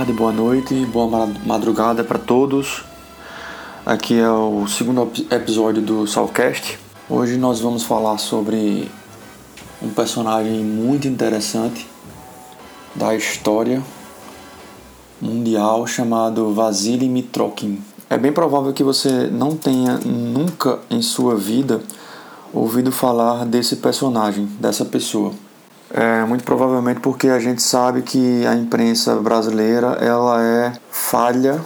tarde, boa noite, boa madrugada para todos. Aqui é o segundo episódio do Soulcast. Hoje nós vamos falar sobre um personagem muito interessante da história mundial chamado Vasily Mitrokin. É bem provável que você não tenha nunca em sua vida ouvido falar desse personagem, dessa pessoa. É, muito provavelmente porque a gente sabe que a imprensa brasileira ela é falha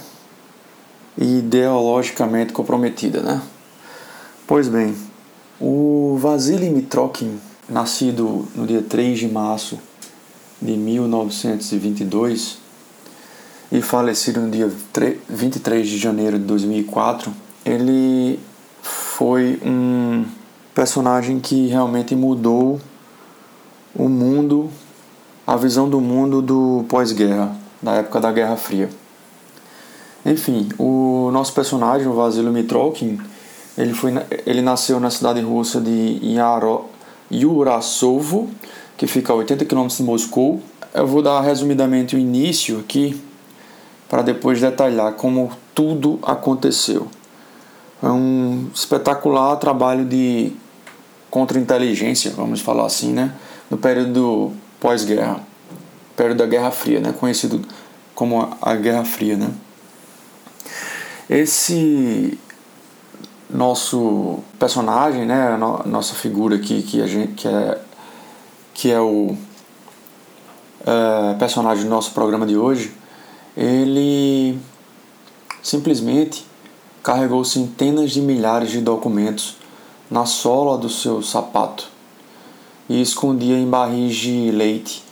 e ideologicamente comprometida, né? Pois bem, o Vasily Mitrokin, nascido no dia 3 de março de 1922 e falecido no dia 23 de janeiro de 2004, ele foi um personagem que realmente mudou o mundo, a visão do mundo do pós-guerra, da época da Guerra Fria. Enfim, o nosso personagem, o Vasily Mitrokin, ele, foi, ele nasceu na cidade russa de Yaro, Yurasovo, que fica a 80 km de Moscou. Eu vou dar resumidamente o início aqui, para depois detalhar como tudo aconteceu. É um espetacular trabalho de contra-inteligência, vamos falar assim, né? No período pós-guerra, período da Guerra Fria, né? conhecido como a Guerra Fria. Né? Esse nosso personagem, né, nossa figura aqui que a gente que é que é o é, personagem do nosso programa de hoje, ele simplesmente carregou centenas de milhares de documentos na sola do seu sapato e escondia em barris de leite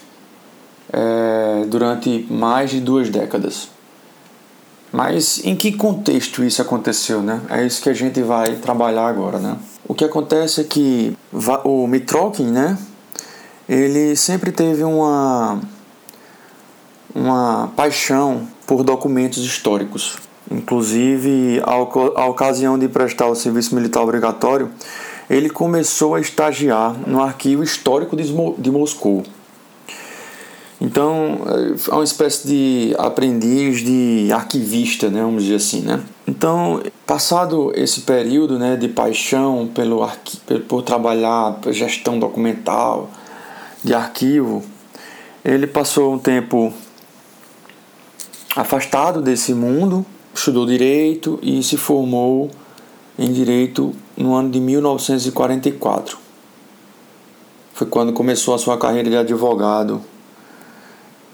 é, durante mais de duas décadas. Mas em que contexto isso aconteceu, né? É isso que a gente vai trabalhar agora, né? O que acontece é que o Mitrokin, né? Ele sempre teve uma uma paixão por documentos históricos. Inclusive, a ocasião de prestar o serviço militar obrigatório, ele começou a estagiar no arquivo histórico de Moscou. Então, é uma espécie de aprendiz de arquivista, né, vamos dizer assim, né? Então, passado esse período, né, de paixão pelo arqui por trabalhar gestão documental, de arquivo, ele passou um tempo afastado desse mundo, estudou direito e se formou em direito no ano de 1944. Foi quando começou a sua carreira de advogado,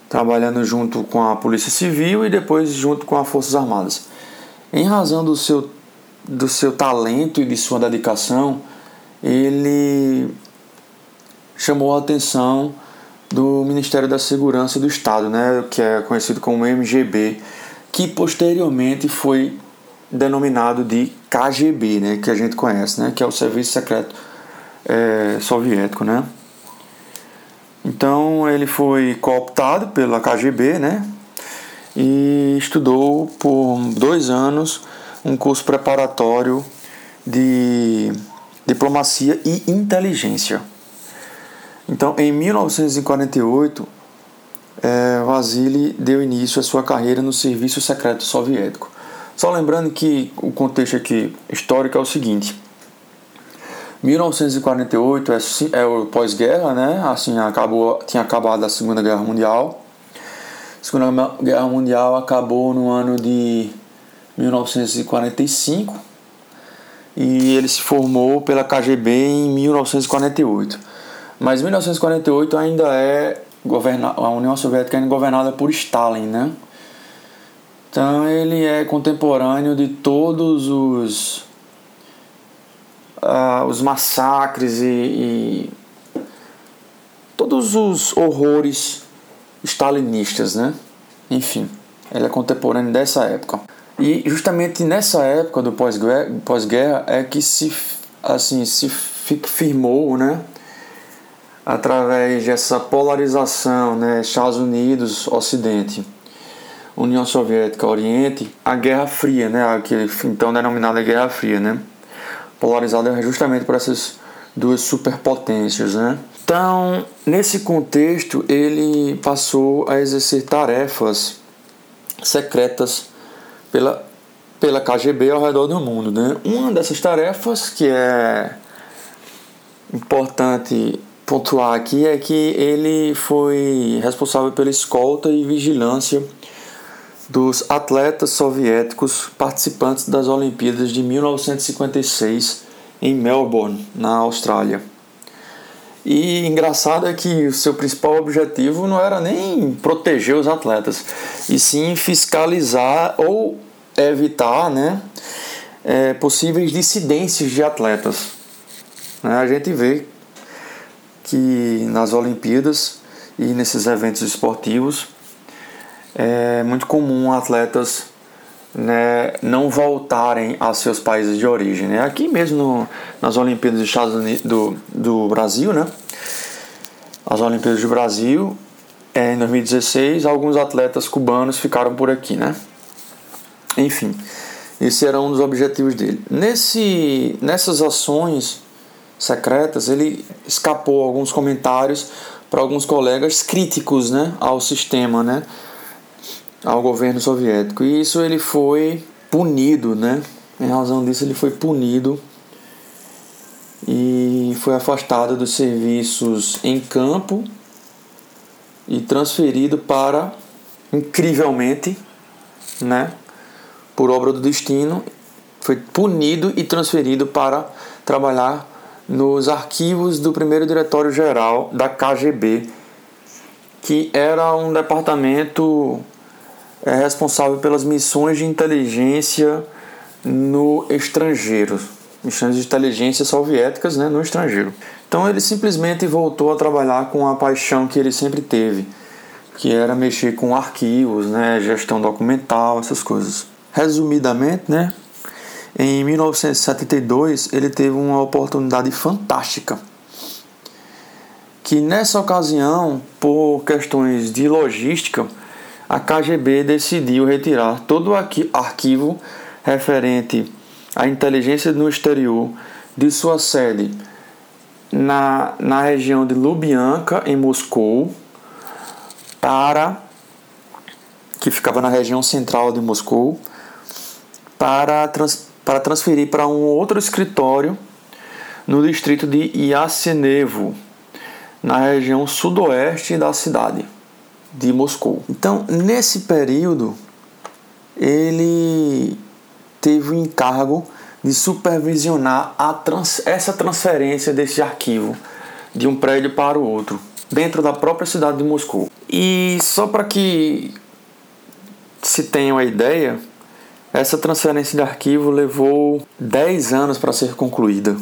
trabalhando junto com a Polícia Civil e depois junto com as Forças Armadas. Em razão do seu, do seu talento e de sua dedicação, ele chamou a atenção do Ministério da Segurança do Estado, né, que é conhecido como MGB, que posteriormente foi denominado de KGB, né, que a gente conhece, né, que é o Serviço Secreto é, Soviético, né. Então ele foi cooptado pela KGB, né, e estudou por dois anos um curso preparatório de diplomacia e inteligência. Então, em 1948, é, Vasily deu início à sua carreira no Serviço Secreto Soviético. Só lembrando que o contexto aqui histórico é o seguinte: 1948 é, é o pós-guerra, né? Assim acabou, tinha acabado a Segunda Guerra Mundial. A Segunda Guerra Mundial acabou no ano de 1945 e ele se formou pela KGB em 1948. Mas 1948 ainda é governa a União Soviética ainda é governada por Stalin, né? Então ele é contemporâneo de todos os uh, os massacres e, e, todos os horrores stalinistas, né? Enfim, ele é contemporâneo dessa época. E justamente nessa época do pós-guerra pós é que se assim se firmou, né? Através dessa polarização, né? Estados Unidos, Ocidente União Soviética Oriente, a Guerra Fria, né, que então denominada Guerra Fria, né, polarizada justamente por essas duas superpotências, né. Então, nesse contexto, ele passou a exercer tarefas secretas pela, pela KGB ao redor do mundo. Né? Uma dessas tarefas que é importante pontuar aqui é que ele foi responsável pela escolta e vigilância dos atletas soviéticos participantes das Olimpíadas de 1956 em Melbourne, na Austrália. E engraçado é que o seu principal objetivo não era nem proteger os atletas, e sim fiscalizar ou evitar né, é, possíveis dissidências de atletas. Né, a gente vê que nas Olimpíadas e nesses eventos esportivos é muito comum atletas né, não voltarem a seus países de origem. Né? Aqui mesmo no, nas Olimpíadas dos Estados Unidos, do, do Brasil, né? as Olimpíadas do Brasil, é, em 2016, alguns atletas cubanos ficaram por aqui. Né? Enfim, esse era um dos objetivos dele. Nesse, nessas ações secretas, ele escapou alguns comentários para alguns colegas críticos né, ao sistema, né? Ao governo soviético. E isso ele foi punido, né? Em razão disso ele foi punido e foi afastado dos serviços em campo e transferido para incrivelmente, né, por obra do destino, foi punido e transferido para trabalhar nos arquivos do primeiro diretório geral da KGB, que era um departamento é responsável pelas missões de inteligência no estrangeiro, missões de inteligência soviéticas né, no estrangeiro. Então ele simplesmente voltou a trabalhar com a paixão que ele sempre teve, que era mexer com arquivos, né, gestão documental, essas coisas. Resumidamente, né, em 1972 ele teve uma oportunidade fantástica que nessa ocasião, por questões de logística, a KGB decidiu retirar todo o arquivo referente à inteligência no exterior de sua sede na, na região de Lubyanka, em Moscou, para que ficava na região central de Moscou, para, trans, para transferir para um outro escritório no distrito de Yasenevo, na região sudoeste da cidade de Moscou. Então, nesse período, ele teve o encargo de supervisionar trans essa transferência desse arquivo de um prédio para o outro, dentro da própria cidade de Moscou. E só para que se tenha uma ideia, essa transferência de arquivo levou 10 anos para ser concluída,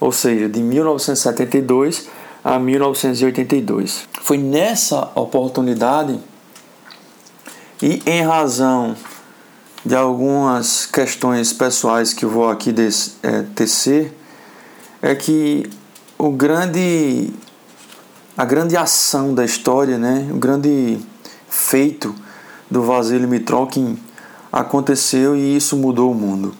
ou seja, de 1972 a 1982. Foi nessa oportunidade e em razão de algumas questões pessoais que vou aqui des, é, tecer, é que o grande a grande ação da história, né, o grande feito do Vasily Mitrokin aconteceu e isso mudou o mundo.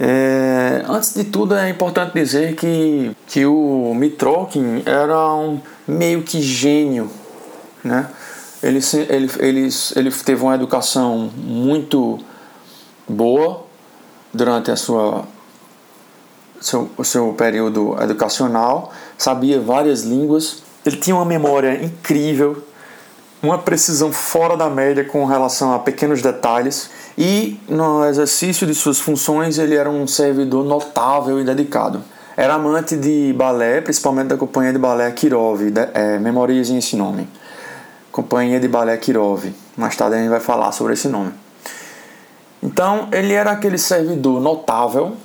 É, antes de tudo, é importante dizer que, que o Mitrokin era um meio que gênio. Né? Ele, ele, ele, ele teve uma educação muito boa durante a sua, seu, seu período educacional, sabia várias línguas, ele tinha uma memória incrível, uma precisão fora da média com relação a pequenos detalhes e no exercício de suas funções ele era um servidor notável e dedicado. Era amante de balé, principalmente da companhia de balé Kirov, é, memorizem esse nome. Companhia de balé Kirov. Mais tarde a gente vai falar sobre esse nome. Então ele era aquele servidor notável,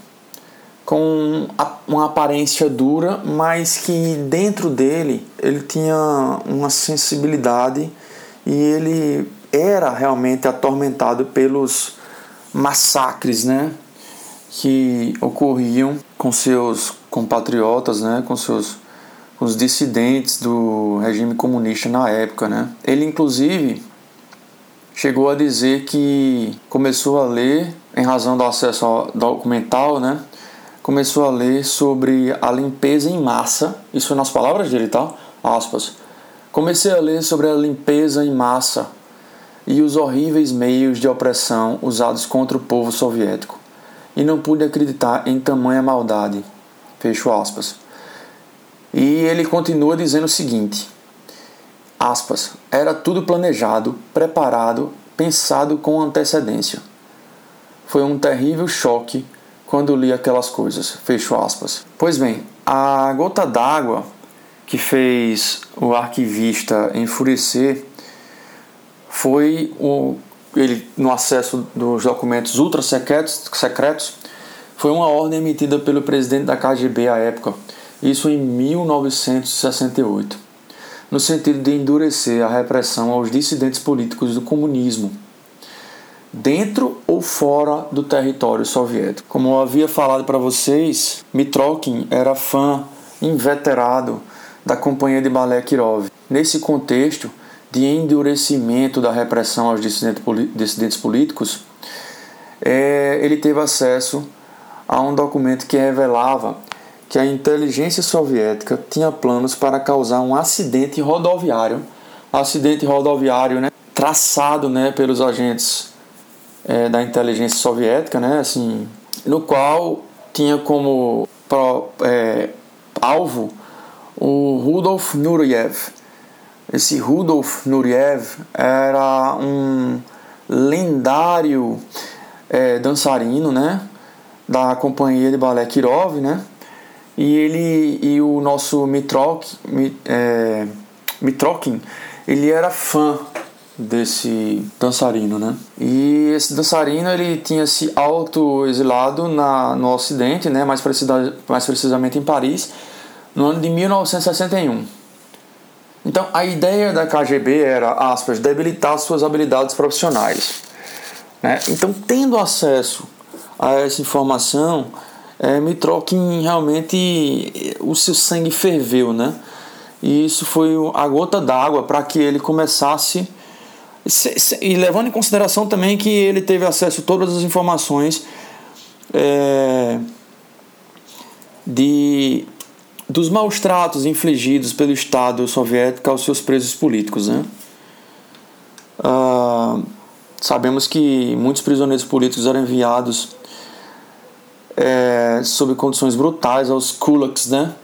com uma aparência dura, mas que dentro dele ele tinha uma sensibilidade e ele era realmente atormentado pelos massacres, né, que ocorriam com seus compatriotas, né, com seus com os dissidentes do regime comunista na época, né? Ele inclusive chegou a dizer que começou a ler em razão do acesso documental, né, começou a ler sobre a limpeza em massa, isso nas palavras dele, tá? Aspas. Comecei a ler sobre a limpeza em massa e os horríveis meios de opressão usados contra o povo soviético, e não pude acreditar em tamanha maldade. Fecho aspas. E ele continua dizendo o seguinte: aspas, era tudo planejado, preparado, pensado com antecedência. Foi um terrível choque quando li aquelas coisas. Fecho aspas. Pois bem, a gota d'água que fez o arquivista enfurecer foi o ele no acesso dos documentos ultra secretos, secretos foi uma ordem emitida pelo presidente da KGB à época, isso em 1968, no sentido de endurecer a repressão aos dissidentes políticos do comunismo, dentro ou fora do território soviético. Como eu havia falado para vocês, Mitrokin era fã inveterado da companhia de balé Kirov. Nesse contexto de endurecimento da repressão aos dissidentes políticos, é, ele teve acesso a um documento que revelava que a inteligência soviética tinha planos para causar um acidente rodoviário, acidente rodoviário, né, traçado, né, pelos agentes é, da inteligência soviética, né, assim, no qual tinha como pro, é, alvo o Rudolf Nureyev. Esse Rudolf Nureyev era um lendário é, dançarino, né, da companhia de balé Kirov, né, e ele e o nosso Mitrok, é, Mitrokin, ele era fã desse dançarino, né? E esse dançarino ele tinha se auto-exilado na, no Ocidente, né? Mais, precisa, mais precisamente em Paris, no ano de 1961. Então a ideia da KGB era, aspas, debilitar suas habilidades profissionais. Né? Então, tendo acesso a essa informação, é, Mitrokin realmente o seu sangue ferveu, né? E isso foi a gota d'água para que ele começasse e levando em consideração também que ele teve acesso a todas as informações é, de dos maus tratos infligidos pelo Estado soviético aos seus presos políticos. Né? Ah, sabemos que muitos prisioneiros políticos eram enviados é, sob condições brutais aos kulaks, né?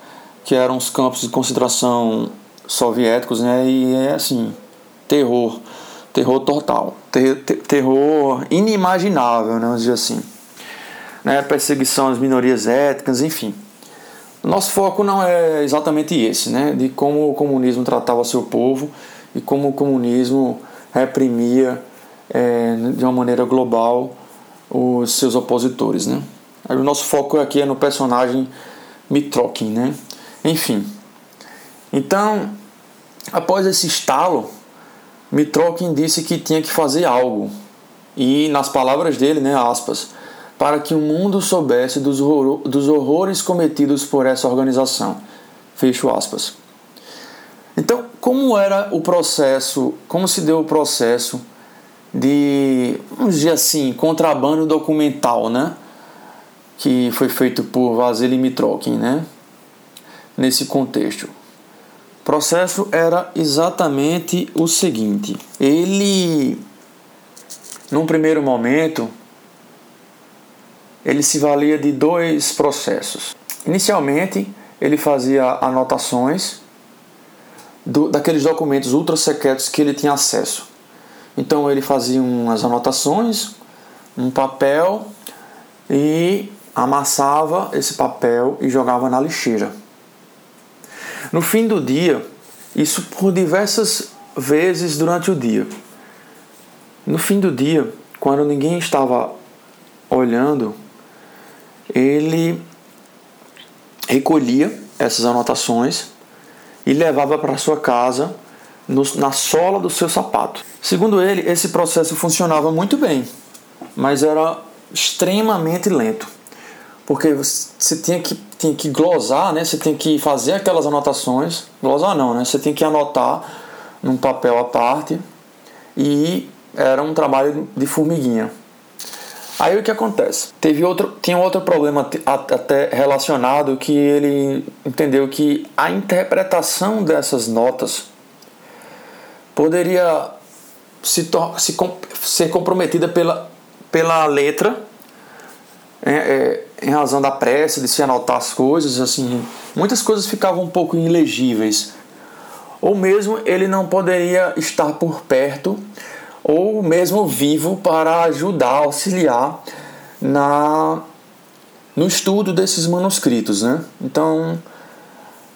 que eram os campos de concentração soviéticos, né? e é assim, terror terror total, ter, ter, terror inimaginável, né, vamos dizer assim. Né, perseguição às minorias étnicas, enfim. Nosso foco não é exatamente esse, né, de como o comunismo tratava seu povo e como o comunismo reprimia é, de uma maneira global os seus opositores, né. O nosso foco aqui é no personagem Mitrokin, né. Enfim. Então, após esse estalo, Mitrokin disse que tinha que fazer algo. E nas palavras dele, né, aspas, para que o mundo soubesse dos, horror, dos horrores cometidos por essa organização. Fecho aspas. Então, como era o processo, como se deu o processo de, vamos dizer assim, contrabando documental, né? Que foi feito por Vasily Mitrokin, né? Nesse contexto processo era exatamente o seguinte: ele, num primeiro momento, ele se valia de dois processos. Inicialmente, ele fazia anotações do, daqueles documentos ultra secretos que ele tinha acesso. Então ele fazia umas anotações, um papel e amassava esse papel e jogava na lixeira. No fim do dia, isso por diversas vezes durante o dia. No fim do dia, quando ninguém estava olhando, ele recolhia essas anotações e levava para sua casa no, na sola do seu sapato. Segundo ele, esse processo funcionava muito bem, mas era extremamente lento, porque você tinha que tem que glosar, né? Você tem que fazer aquelas anotações. Glosar não, né? Você tem que anotar num papel à parte e era um trabalho de formiguinha. Aí o que acontece? Teve outro, tinha outro problema até relacionado que ele entendeu que a interpretação dessas notas poderia se, se ser comprometida pela, pela letra é, é, em razão da pressa de se anotar as coisas, assim, muitas coisas ficavam um pouco ilegíveis. Ou mesmo ele não poderia estar por perto, ou mesmo vivo para ajudar, auxiliar na no estudo desses manuscritos, né? Então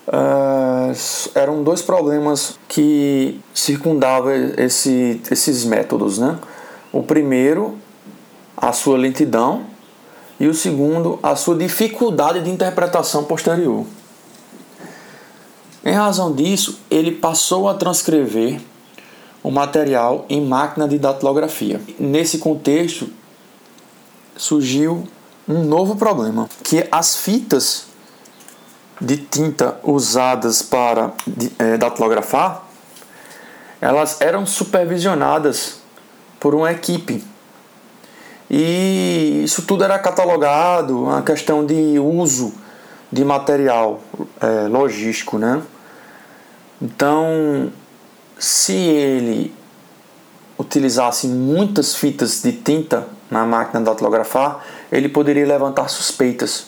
uh, eram dois problemas que circundavam esse, esses métodos, né? O primeiro, a sua lentidão, e o segundo, a sua dificuldade de interpretação posterior. Em razão disso, ele passou a transcrever o material em máquina de datilografia. Nesse contexto, surgiu um novo problema, que as fitas de tinta usadas para é, datilografar, elas eram supervisionadas por uma equipe e isso tudo era catalogado, uma questão de uso de material é, logístico, né? Então, se ele utilizasse muitas fitas de tinta na máquina de datilografar, ele poderia levantar suspeitas.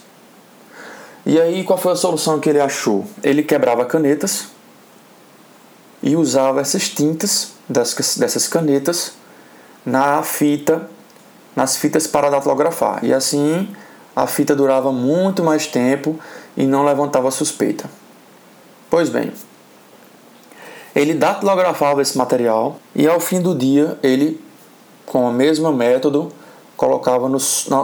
E aí, qual foi a solução que ele achou? Ele quebrava canetas e usava essas tintas dessas canetas na fita nas fitas para datilografar. E assim a fita durava muito mais tempo e não levantava suspeita. Pois bem, ele datilografava esse material e ao fim do dia ele, com o mesmo método, colocava no,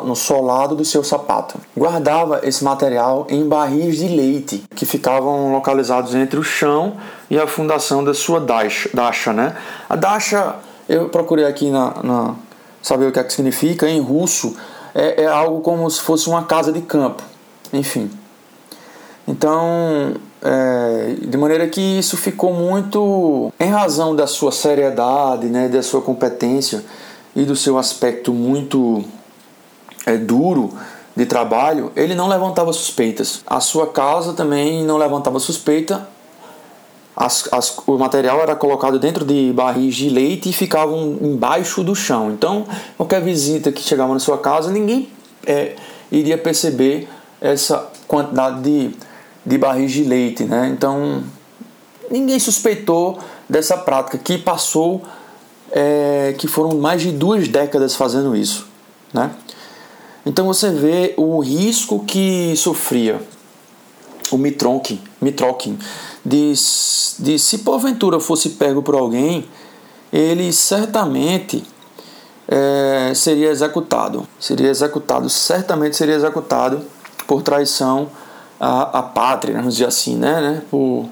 no solado do seu sapato. Guardava esse material em barris de leite que ficavam localizados entre o chão e a fundação da sua dacha. Né? A dacha, eu procurei aqui na, na saber o que é que significa, em russo é, é algo como se fosse uma casa de campo, enfim. Então, é, de maneira que isso ficou muito em razão da sua seriedade, né, da sua competência e do seu aspecto muito é, duro de trabalho, ele não levantava suspeitas. A sua casa também não levantava suspeita as, as, o material era colocado dentro de barris de leite e ficavam embaixo do chão. Então, qualquer visita que chegava na sua casa, ninguém é, iria perceber essa quantidade de, de barris de leite. Né? Então, ninguém suspeitou dessa prática que passou, é, que foram mais de duas décadas fazendo isso. Né? Então, você vê o risco que sofria o Mitrokin, Mitrokin de, de se porventura fosse pego por alguém, ele certamente é, seria executado. Seria executado, certamente seria executado por traição à, à pátria, vamos dizer assim, né? né? Por,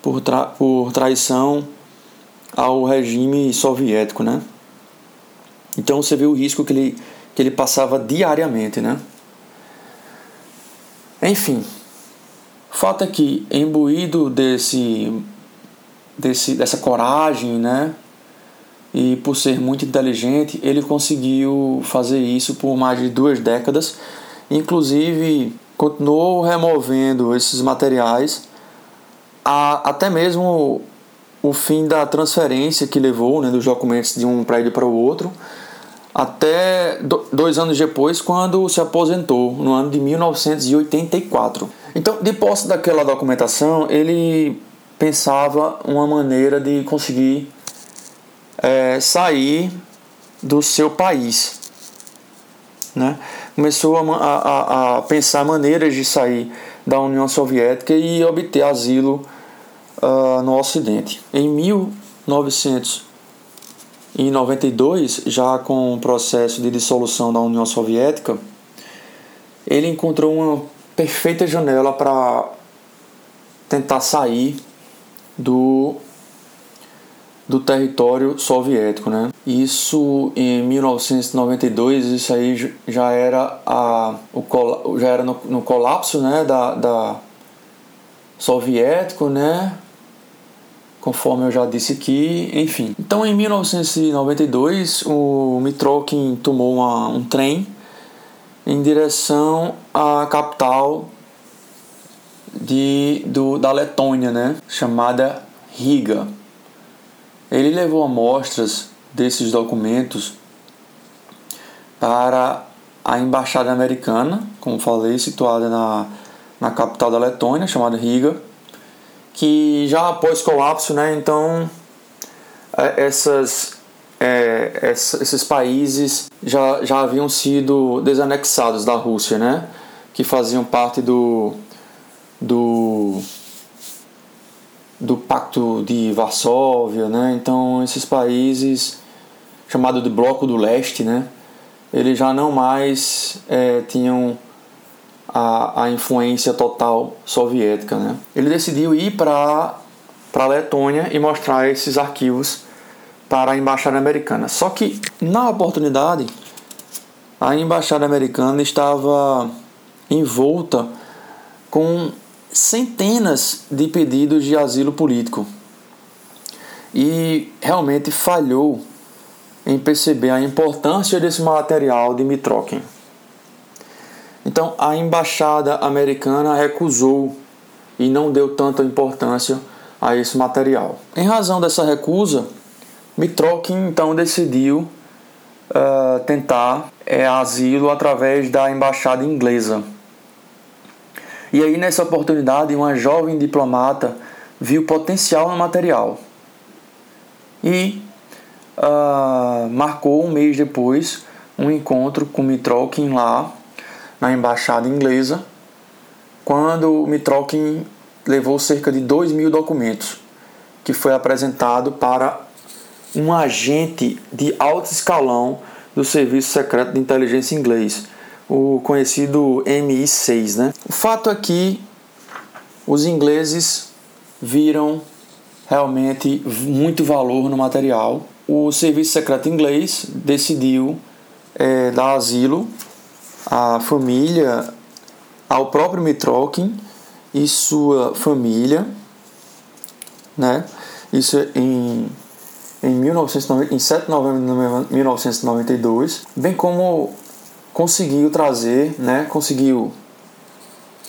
por, tra, por traição ao regime soviético, né? Então você vê o risco que ele, que ele passava diariamente, né? Enfim, fato é que, imbuído desse, desse, dessa coragem, né? E por ser muito inteligente, ele conseguiu fazer isso por mais de duas décadas. Inclusive, continuou removendo esses materiais a, até mesmo o fim da transferência que levou né, dos documentos de um prédio para o outro, até dois anos depois, quando se aposentou, no ano de 1984. Então, de posse daquela documentação, ele pensava uma maneira de conseguir é, sair do seu país. Né? Começou a, a, a, pensar maneiras de sair da União Soviética e obter asilo uh, no Ocidente. Em 1992, já com o processo de dissolução da União Soviética, ele encontrou uma perfeita janela para tentar sair do do território soviético, né? Isso em 1992, isso aí já era a o já era no, no colapso, né, da, da soviético, né? conforme eu já disse aqui, enfim. Então, em 1992, o Mitrokin tomou uma, um trem em direção à capital de, do, da Letônia, né, chamada Riga. Ele levou amostras desses documentos para a embaixada americana, como falei, situada na, na capital da Letônia, chamada Riga, que já após colapso, né, então é, essas, é, esses países já, já haviam sido desanexados da Rússia, né, que faziam parte do, do, do Pacto de Varsóvia, né, então esses países chamado de Bloco do Leste, né, eles já não mais é, tinham a, a influência total soviética. Né? Ele decidiu ir para a Letônia e mostrar esses arquivos para a embaixada americana. Só que, na oportunidade, a embaixada americana estava envolta com centenas de pedidos de asilo político e realmente falhou em perceber a importância desse material de Mitrokin. Então, a embaixada americana recusou e não deu tanta importância a esse material. Em razão dessa recusa, Mitrokin então decidiu uh, tentar é, asilo através da embaixada inglesa. E aí, nessa oportunidade, uma jovem diplomata viu potencial no material. E uh, marcou um mês depois um encontro com Mitrokin lá na embaixada inglesa, quando Mitrokin levou cerca de 2 mil documentos, que foi apresentado para um agente de alto escalão do Serviço Secreto de Inteligência Inglês, o conhecido MI6. Né? O fato é que os ingleses viram realmente muito valor no material o Serviço Secreto Inglês decidiu é, dar asilo à família, ao próprio Mitrokin e sua família, né? Isso em, em, 1990, em 7 de novembro de 1992, bem como conseguiu trazer, né? Conseguiu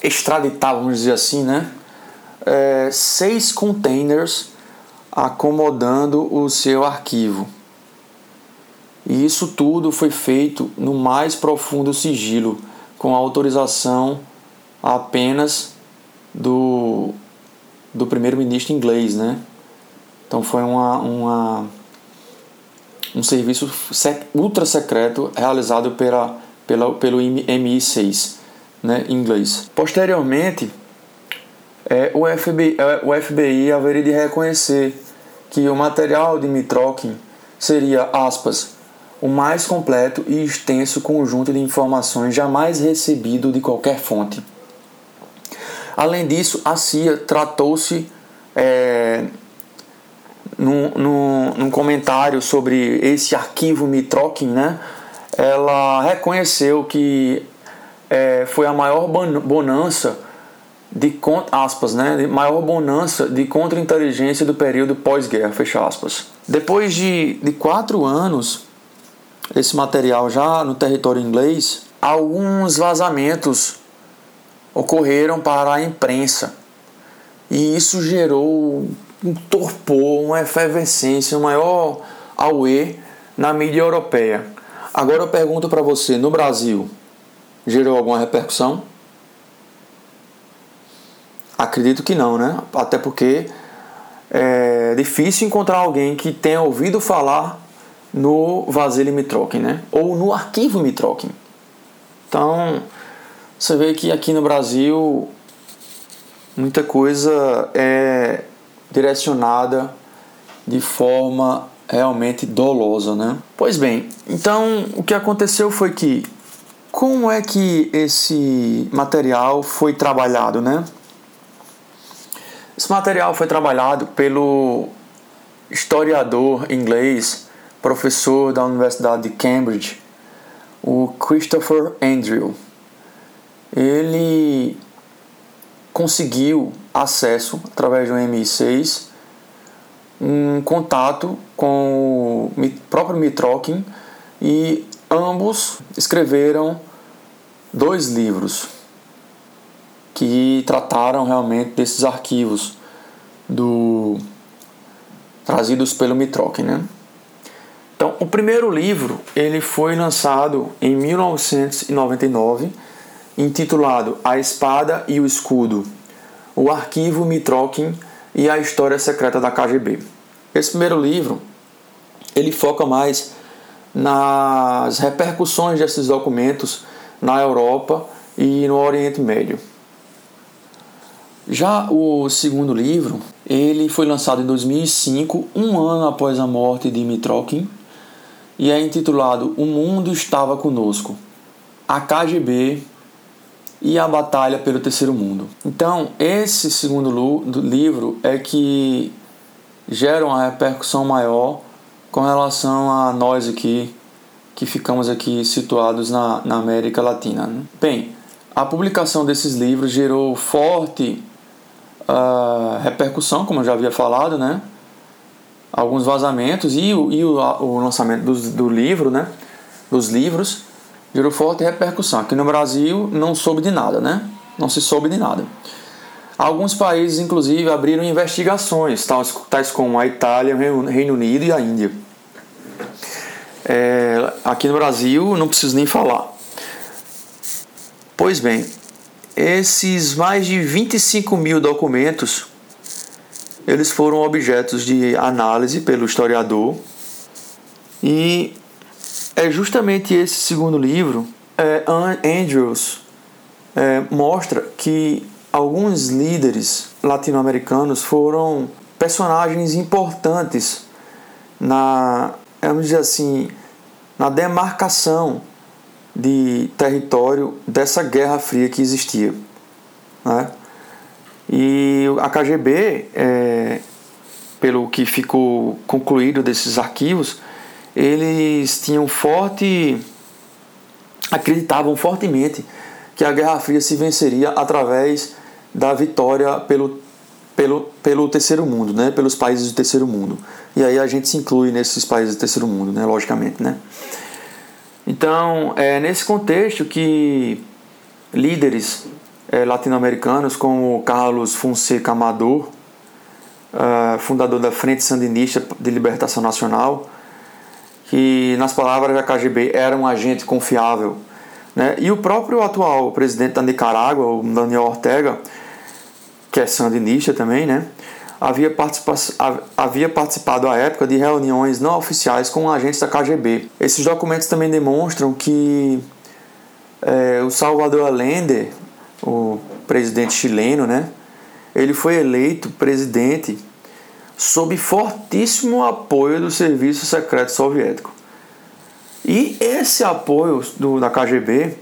extraditar, vamos dizer assim, né? É, seis containers acomodando o seu arquivo. E isso tudo foi feito no mais profundo sigilo, com autorização apenas do, do primeiro-ministro inglês, né? Então foi uma, uma, um serviço ultra secreto realizado pela, pela, pelo MI6 né, inglês. Posteriormente, é, o, FBI, é, o FBI haveria de reconhecer que o material de Mitrokin seria, aspas, o mais completo e extenso conjunto de informações jamais recebido de qualquer fonte. Além disso, a CIA tratou-se é, num, num, num, comentário sobre esse arquivo Mitrokin, né? Ela reconheceu que é, foi a maior bonança de aspas, né, de maior bonança de contra-inteligência do período pós-guerra, fecha aspas. Depois de, de quatro anos, esse material já no território inglês, alguns vazamentos ocorreram para a imprensa e isso gerou um torpor, uma efervescência, um maior auê na mídia europeia. Agora eu pergunto para você, no Brasil, gerou alguma repercussão? Acredito que não, né? Até porque é difícil encontrar alguém que tenha ouvido falar no Vasily Mitrokin, né? Ou no arquivo Mitrokin. Então, você vê que aqui no Brasil muita coisa é direcionada de forma realmente dolosa, né? Pois bem, então o que aconteceu foi que como é que esse material foi trabalhado, né? Esse material foi trabalhado pelo historiador inglês, professor da Universidade de Cambridge, o Christopher Andrew. Ele conseguiu acesso através do MI6 um contato com o próprio Mitrokin e ambos escreveram dois livros que trataram realmente desses arquivos do trazidos pelo Mitrokin, né? Então, o primeiro livro ele foi lançado em 1999, intitulado A Espada e o Escudo, o Arquivo Mitrokin e a História Secreta da KGB. Esse primeiro livro ele foca mais nas repercussões desses documentos na Europa e no Oriente Médio. Já o segundo livro, ele foi lançado em 2005, um ano após a morte de Mitrokin, e é intitulado O Mundo Estava Conosco, a KGB e a Batalha pelo Terceiro Mundo. Então, esse segundo livro é que gera uma repercussão maior com relação a nós aqui, que ficamos aqui situados na, na América Latina. Né? Bem, a publicação desses livros gerou forte uh, repercussão, como eu já havia falado, né? alguns vazamentos e, e o, o lançamento do, do livro, né? Dos livros, gerou forte repercussão. Aqui no Brasil não soube de nada, né? Não se soube de nada. Alguns países, inclusive, abriram investigações, tais, como a Itália, o Reino Unido e a Índia. É, aqui no Brasil, não preciso nem falar. Pois bem, esses mais de 25 mil documentos eles foram objetos de análise pelo historiador e é justamente esse segundo livro, é, Andrews, é, mostra que alguns líderes latino-americanos foram personagens importantes na, vamos dizer assim, na demarcação de território dessa Guerra Fria que existia. Né? E a KGB, é, pelo que ficou concluído desses arquivos, eles tinham forte. acreditavam fortemente que a Guerra Fria se venceria através da vitória pelo, pelo, pelo terceiro mundo, né? pelos países do terceiro mundo. E aí a gente se inclui nesses países do terceiro mundo, né? logicamente. Né? Então, é nesse contexto que líderes é, latino-americanos como Carlos Fonseca Amador, uh, fundador da Frente Sandinista de Libertação Nacional, que, nas palavras da KGB, era um agente confiável. Né? E o próprio atual presidente da Nicarágua, o Daniel Ortega, que é sandinista também, né? havia, participa havia participado à época de reuniões não oficiais com agentes da KGB. Esses documentos também demonstram que é, o Salvador Allende, o presidente chileno, né? Ele foi eleito presidente sob fortíssimo apoio do Serviço Secreto Soviético. E esse apoio do, da KGB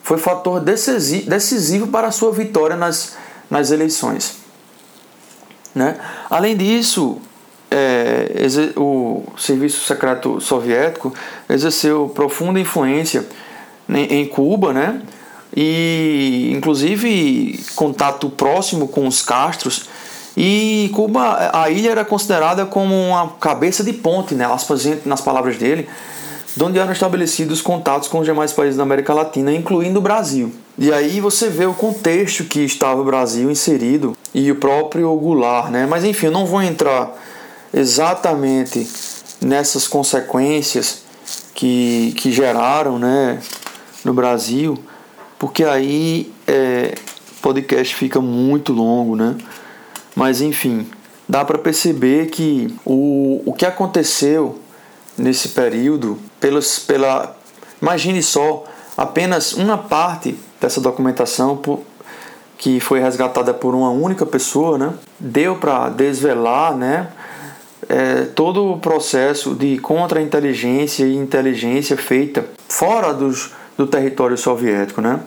foi fator decisivo, para a sua vitória nas, nas eleições. Né? Além disso, é, o Serviço Secreto Soviético exerceu profunda influência em Cuba, né? e inclusive contato próximo com os Castros. E Cuba, a ilha era considerada como uma cabeça de ponte, né, nas palavras dele, onde eram estabelecidos contatos com os demais países da América Latina, incluindo o Brasil. E aí você vê o contexto que estava o Brasil inserido e o próprio Goulart, né? Mas enfim, eu não vou entrar exatamente nessas consequências que, que geraram, né, no Brasil porque aí é, podcast fica muito longo, né? Mas enfim, dá para perceber que o, o que aconteceu nesse período, pelos, pela, imagine só, apenas uma parte dessa documentação por, que foi resgatada por uma única pessoa, né? Deu para desvelar, né? É, todo o processo de contra-inteligência e inteligência feita fora dos, do território soviético, né?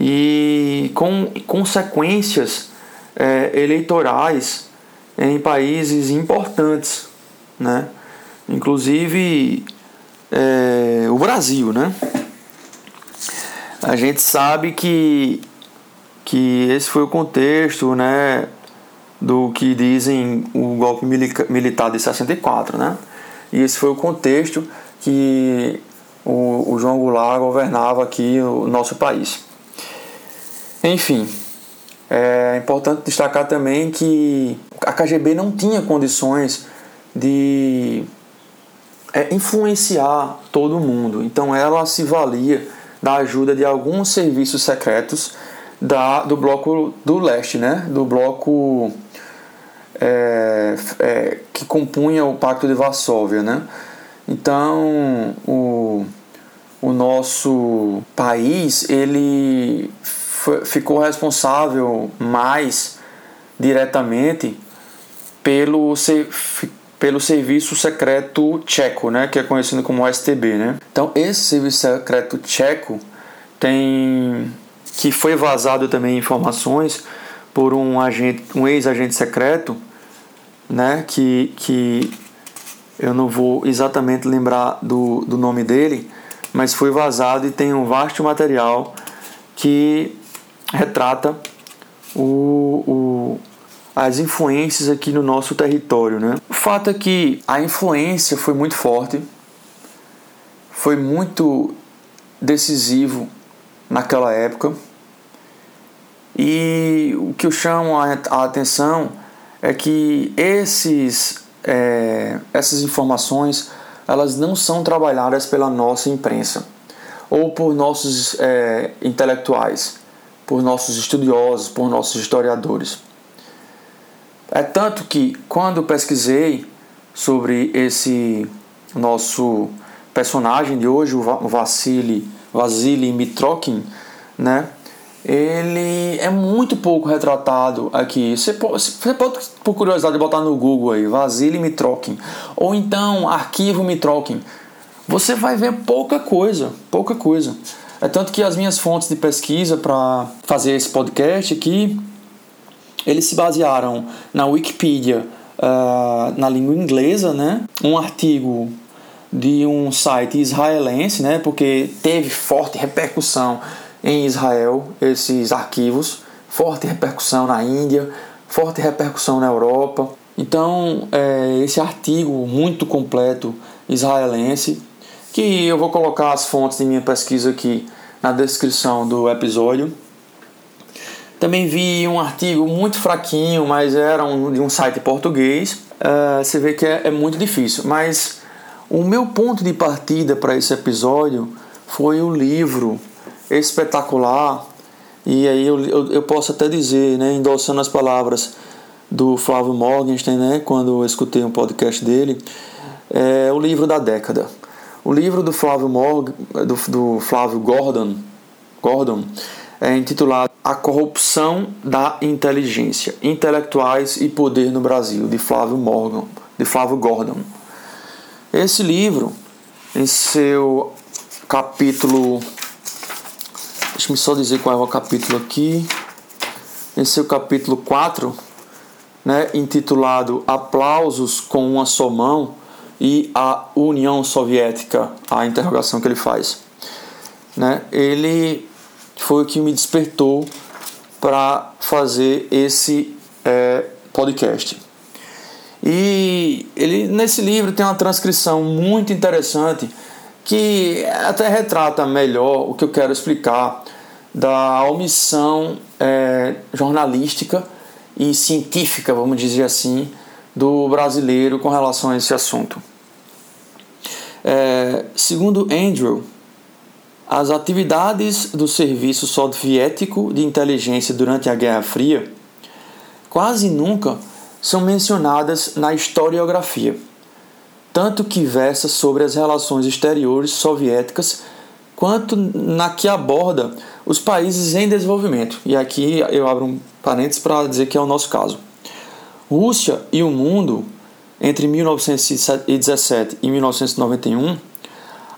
e com consequências é, eleitorais em países importantes, né? inclusive é, o Brasil. Né? A gente sabe que, que esse foi o contexto né, do que dizem o golpe militar de 64, né? E esse foi o contexto que o, o João Goulart governava aqui o nosso país. Enfim, é importante destacar também que a KGB não tinha condições de é, influenciar todo mundo, então ela se valia da ajuda de alguns serviços secretos da, do bloco do leste, né? do bloco é, é, que compunha o Pacto de Varsóvia. Né? Então, o, o nosso país ele ficou responsável mais diretamente pelo, pelo serviço secreto tcheco, né, que é conhecido como STB, né? Então esse serviço secreto tcheco tem que foi vazado também informações por um agente, um ex-agente secreto, né, que, que eu não vou exatamente lembrar do, do nome dele, mas foi vazado e tem um vasto material que retrata o, o, as influências aqui no nosso território. Né? O fato é que a influência foi muito forte, foi muito decisivo naquela época. E o que eu chamo a atenção é que esses, é, essas informações elas não são trabalhadas pela nossa imprensa ou por nossos é, intelectuais por nossos estudiosos, por nossos historiadores. É tanto que quando pesquisei sobre esse nosso personagem de hoje, o Vassili, Vasily Mitrokin, né? Ele é muito pouco retratado aqui. Você pode, você pode, por curiosidade, botar no Google aí, Vasily Mitrokin, ou então Arquivo Mitrokin. Você vai ver pouca coisa, pouca coisa. É tanto que as minhas fontes de pesquisa para fazer esse podcast aqui, eles se basearam na Wikipedia, uh, na língua inglesa, né? Um artigo de um site israelense, né? Porque teve forte repercussão em Israel esses arquivos, forte repercussão na Índia, forte repercussão na Europa. Então, é, esse artigo muito completo israelense que eu vou colocar as fontes de minha pesquisa aqui na descrição do episódio. Também vi um artigo muito fraquinho, mas era um, de um site português. Uh, você vê que é, é muito difícil, mas o meu ponto de partida para esse episódio foi o livro espetacular, e aí eu, eu, eu, posso até dizer, né, endossando as palavras do Flávio Morgenstern, né, quando eu escutei um podcast dele, é o livro da década. O livro do Flávio, Morgan, do, do Flávio Gordon, Gordon é intitulado A Corrupção da Inteligência, Intelectuais e Poder no Brasil, de Flávio Morgan, de Flávio Gordon. Esse livro, em seu capítulo. Deixa-me só dizer qual é o capítulo aqui. Em seu capítulo 4, né, intitulado Aplausos com uma só mão, e a União Soviética, a interrogação que ele faz. Né? Ele foi o que me despertou para fazer esse é, podcast. E ele nesse livro tem uma transcrição muito interessante que até retrata melhor o que eu quero explicar da omissão é, jornalística e científica, vamos dizer assim, do brasileiro com relação a esse assunto. É, segundo Andrew, as atividades do serviço soviético de inteligência durante a Guerra Fria quase nunca são mencionadas na historiografia, tanto que versa sobre as relações exteriores soviéticas quanto na que aborda os países em desenvolvimento. E aqui eu abro um parênteses para dizer que é o nosso caso. Rússia e o mundo entre 1917 e 1991,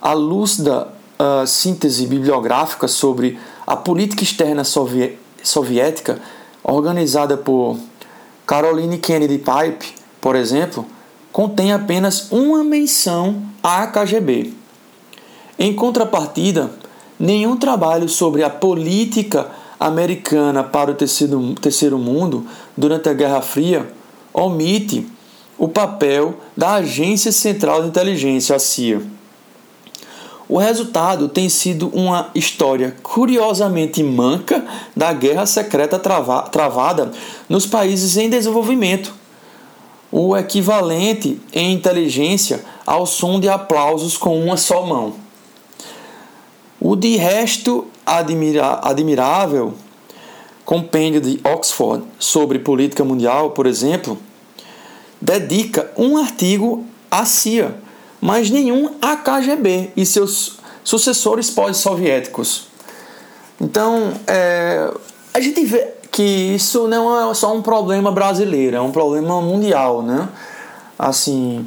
à luz da uh, síntese bibliográfica sobre a política externa soviética organizada por Caroline Kennedy Pipe, por exemplo, contém apenas uma menção à KGB. Em contrapartida, nenhum trabalho sobre a política americana para o terceiro, terceiro mundo durante a Guerra Fria omite o papel da Agência Central de Inteligência, a CIA. O resultado tem sido uma história curiosamente manca da guerra secreta trava travada nos países em desenvolvimento, o equivalente em inteligência ao som de aplausos com uma só mão. O de resto admira admirável compêndio de Oxford sobre política mundial, por exemplo, dedica um artigo à CIA, mas nenhum à KGB e seus sucessores pós-soviéticos. Então, é, a gente vê que isso não é só um problema brasileiro, é um problema mundial, né? Assim,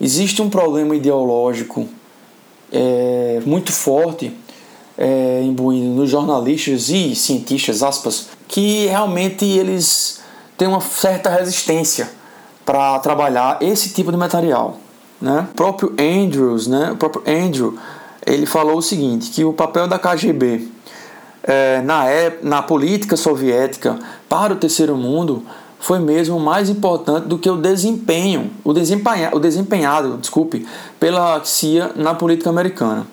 existe um problema ideológico é, muito forte é, nos jornalistas e cientistas, aspas, que realmente eles têm uma certa resistência para trabalhar esse tipo de material. Né? O próprio Andrews, né? o próprio Andrew, ele falou o seguinte, que o papel da KGB é, na, na política soviética para o terceiro mundo foi mesmo mais importante do que o desempenho, o, desempenha, o desempenhado, desculpe, pela CIA na política americana.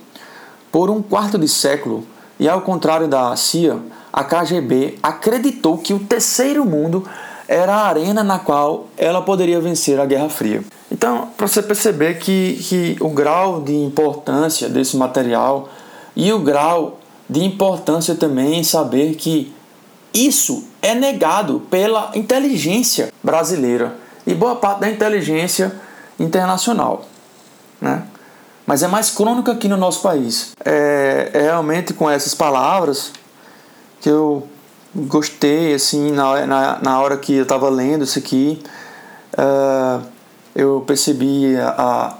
Por um quarto de século, e ao contrário da CIA, a KGB acreditou que o terceiro mundo era a arena na qual ela poderia vencer a Guerra Fria. Então, para você perceber que, que o grau de importância desse material e o grau de importância também em saber que isso é negado pela inteligência brasileira e boa parte da inteligência internacional. Né? Mas é mais crônico aqui no nosso país. É, é realmente com essas palavras que eu gostei, assim, na, na, na hora que eu estava lendo isso aqui, uh, eu percebi a,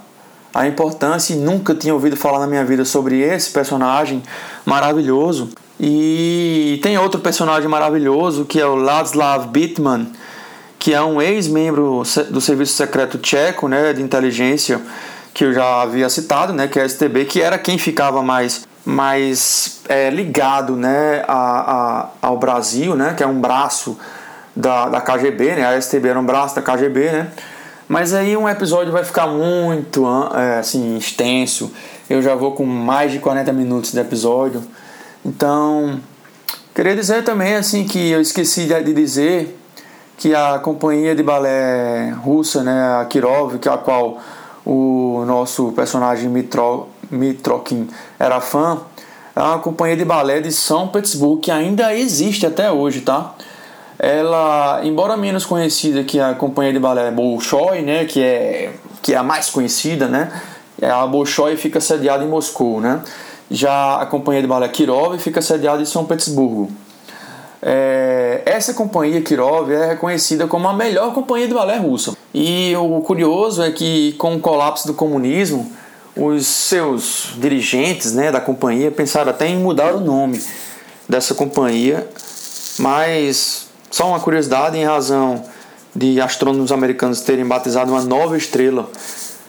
a importância e nunca tinha ouvido falar na minha vida sobre esse personagem maravilhoso. E tem outro personagem maravilhoso que é o Laszlo Bitman, que é um ex-membro do Serviço Secreto Tcheco, né, de inteligência, que eu já havia citado, né, que é a STB, que era quem ficava mais, mais é, ligado né, a, a, ao Brasil, né, que é um braço da, da KGB, né, a STB era um braço da KGB, né, mas aí um episódio vai ficar muito é, assim, extenso. Eu já vou com mais de 40 minutos de episódio. Então, queria dizer também assim que eu esqueci de dizer que a companhia de balé russa, né, a Kirov, que é a qual o nosso personagem Mitro, Mitrokin era fã, é uma companhia de balé de São Petersburgo que ainda existe até hoje, tá? ela, embora menos conhecida que a companhia de balé Bolshoi, né, que é, que é a mais conhecida, né, a Bolshoi fica sediada em Moscou, né, já a companhia de balé Kirov fica sediada em São Petersburgo. É, essa companhia Kirov é reconhecida como a melhor companhia de balé russa. E o curioso é que com o colapso do comunismo, os seus dirigentes né, da companhia pensaram até em mudar o nome dessa companhia, mas só uma curiosidade, em razão de astrônomos americanos terem batizado uma nova estrela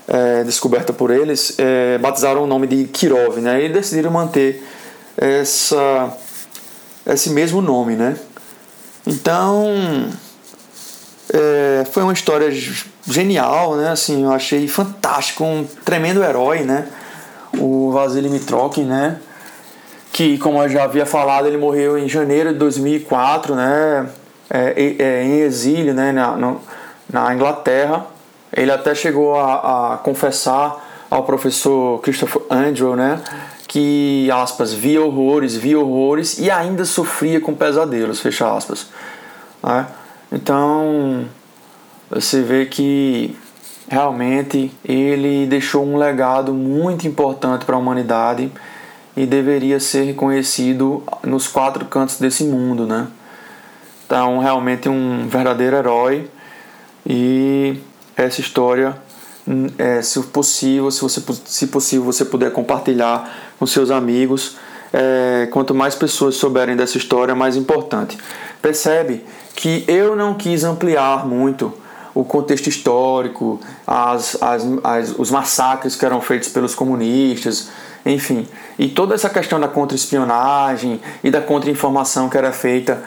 é, descoberta por eles, é, batizaram o nome de Kirov, né? E decidiram manter essa, esse mesmo nome, né? Então, é, foi uma história genial, né? Assim, eu achei fantástico, um tremendo herói, né? O Vasily Mitrokin, né? Que, como eu já havia falado, ele morreu em janeiro de 2004, né? é, é, em exílio né, na, na Inglaterra. Ele até chegou a, a confessar ao professor Christopher Andrew né, que, aspas, via horrores, via horrores e ainda sofria com pesadelos, fecha aspas. Né? Então, você vê que realmente ele deixou um legado muito importante para a humanidade e deveria ser reconhecido nos quatro cantos desse mundo, né? Então, realmente um verdadeiro herói. E essa história, é, se possível, se você se possível, você puder compartilhar com seus amigos. É, quanto mais pessoas souberem dessa história, mais importante. Percebe que eu não quis ampliar muito o contexto histórico, as, as, as, os massacres que eram feitos pelos comunistas enfim. E toda essa questão da contra-espionagem e da contra-informação que era feita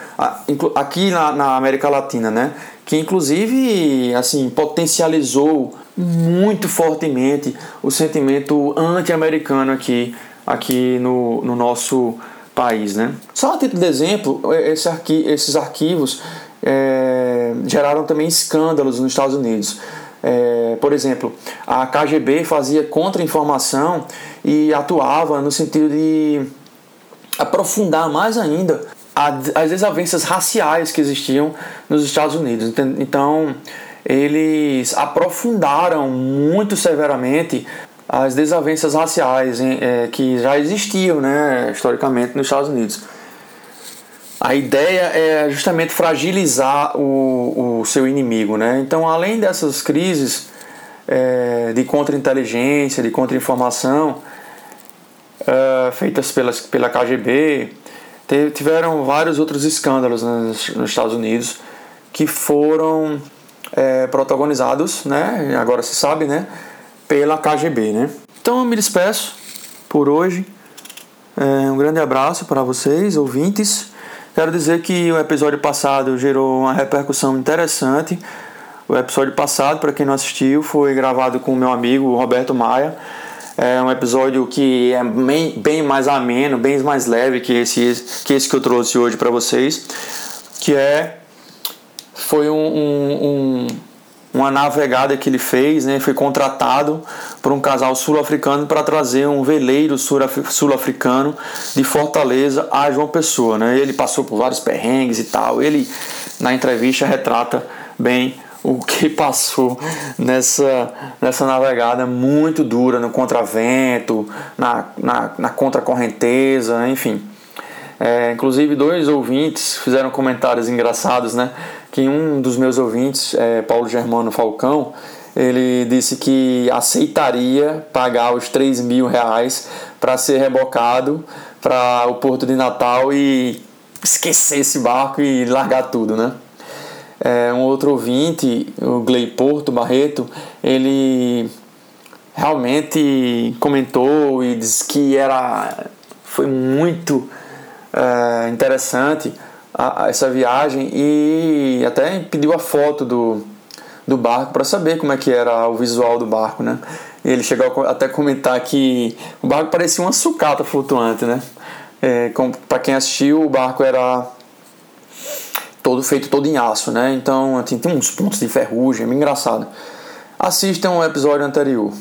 aqui na, na América Latina, né? Que inclusive assim potencializou muito fortemente o sentimento anti-americano aqui, aqui no, no nosso país. Né? Só a título de exemplo, esse arqui esses arquivos é, geraram também escândalos nos Estados Unidos. É, por exemplo, a KGB fazia contra-informação e atuava no sentido de aprofundar mais ainda as desavenças raciais que existiam nos Estados Unidos. Então, eles aprofundaram muito severamente as desavenças raciais é, que já existiam né, historicamente nos Estados Unidos. A ideia é justamente fragilizar o, o seu inimigo. Né? Então, além dessas crises é, de contra-inteligência, de contra-informação, é, feitas pelas, pela KGB, tiveram vários outros escândalos nos, nos Estados Unidos que foram é, protagonizados, né, agora se sabe, né, pela KGB, né. Então eu me despeço por hoje. É, um grande abraço para vocês, ouvintes. Quero dizer que o episódio passado gerou uma repercussão interessante. O episódio passado, para quem não assistiu, foi gravado com o meu amigo Roberto Maia. É um episódio que é bem, bem mais ameno, bem mais leve que esse, que esse que eu trouxe hoje para vocês, que é foi um, um, um, uma navegada que ele fez, né? foi contratado por um casal sul-africano para trazer um veleiro sul-africano de Fortaleza a João Pessoa. Né? Ele passou por vários perrengues e tal. Ele, na entrevista, retrata bem o que passou nessa, nessa navegada muito dura no contravento, na, na, na contracorrenteza, enfim. É, inclusive, dois ouvintes fizeram comentários engraçados, né? Que um dos meus ouvintes, é, Paulo Germano Falcão, ele disse que aceitaria pagar os 3 mil reais para ser rebocado para o Porto de Natal e esquecer esse barco e largar tudo, né? É, um outro ouvinte, o Glei Porto Barreto, ele realmente comentou e disse que era foi muito é, interessante a, a essa viagem e até pediu a foto do, do barco para saber como é que era o visual do barco, né? Ele chegou até a comentar que o barco parecia uma sucata flutuante, né? É, para quem assistiu, o barco era todo feito todo em aço, né? Então assim, tem uns pontos de ferrugem, é engraçado. Assistam o episódio anterior.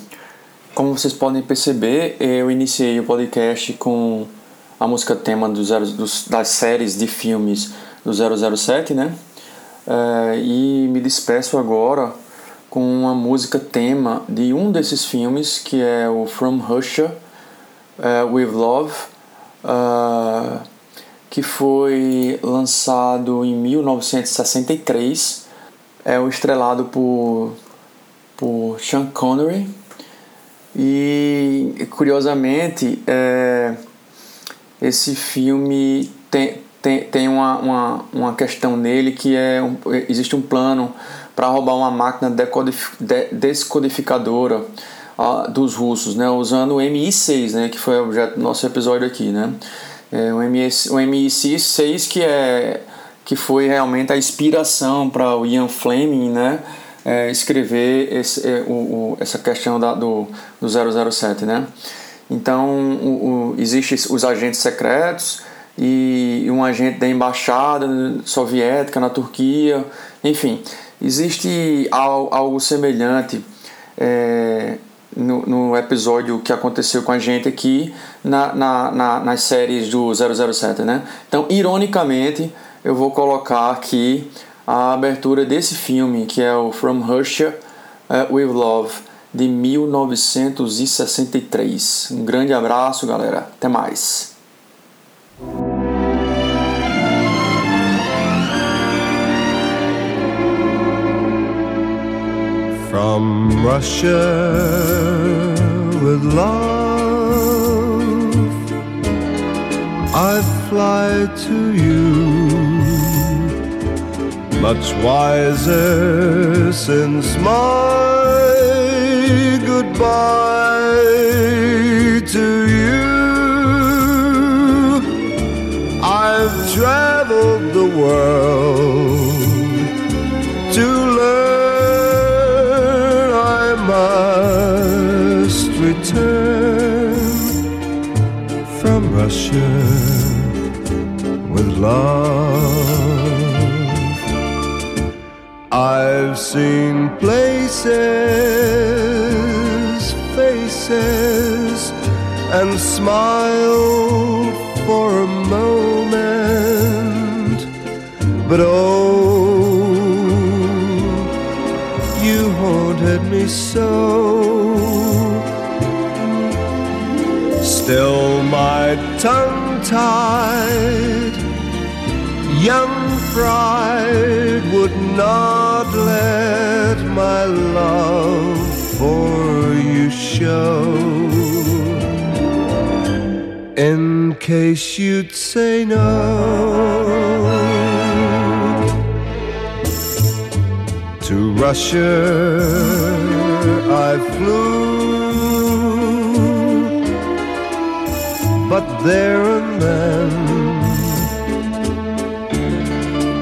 Como vocês podem perceber, eu iniciei o podcast com a música tema do zero, dos, das séries de filmes do 007, né? É, e me despeço agora com uma música tema de um desses filmes, que é o From Russia uh, with Love, uh, que foi lançado em 1963. É o estrelado por, por Sean Connery. E curiosamente, é, esse filme tem, tem, tem uma, uma, uma questão nele que é um, existe um plano para roubar uma máquina de, descodificadora uh, dos russos, né, usando o MI6, né, que foi objeto do nosso episódio aqui, né, é, o, MS, o MI6 que é que foi realmente a inspiração para o Ian Fleming, né, é, escrever esse, é, o, o, essa questão da, do, do 007, né. Então, o, o, existem os agentes secretos e um agente da embaixada soviética na Turquia, enfim, existe algo semelhante é, no, no, episódio que aconteceu com a gente aqui na, na, na, nas séries do 007, né? Então, ironicamente, eu vou colocar aqui a abertura desse filme, que é o From Russia uh, with Love de 1963. Um grande abraço, galera. Até mais. From Russia with love, I fly to you. Much wiser since my goodbye to you. I've traveled the world to learn I must return from Russia with love. I've seen places, faces, and smiled for a moment, but oh, you haunted me so. Still, my tongue tied, young pride would not let my love for you show. In case you'd say no. To Russia I flew, but there and then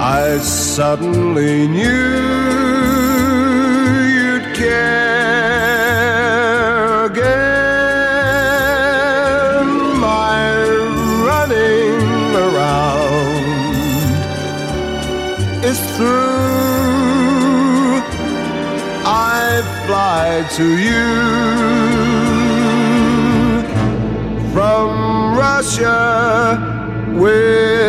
I suddenly knew to you. From Russia with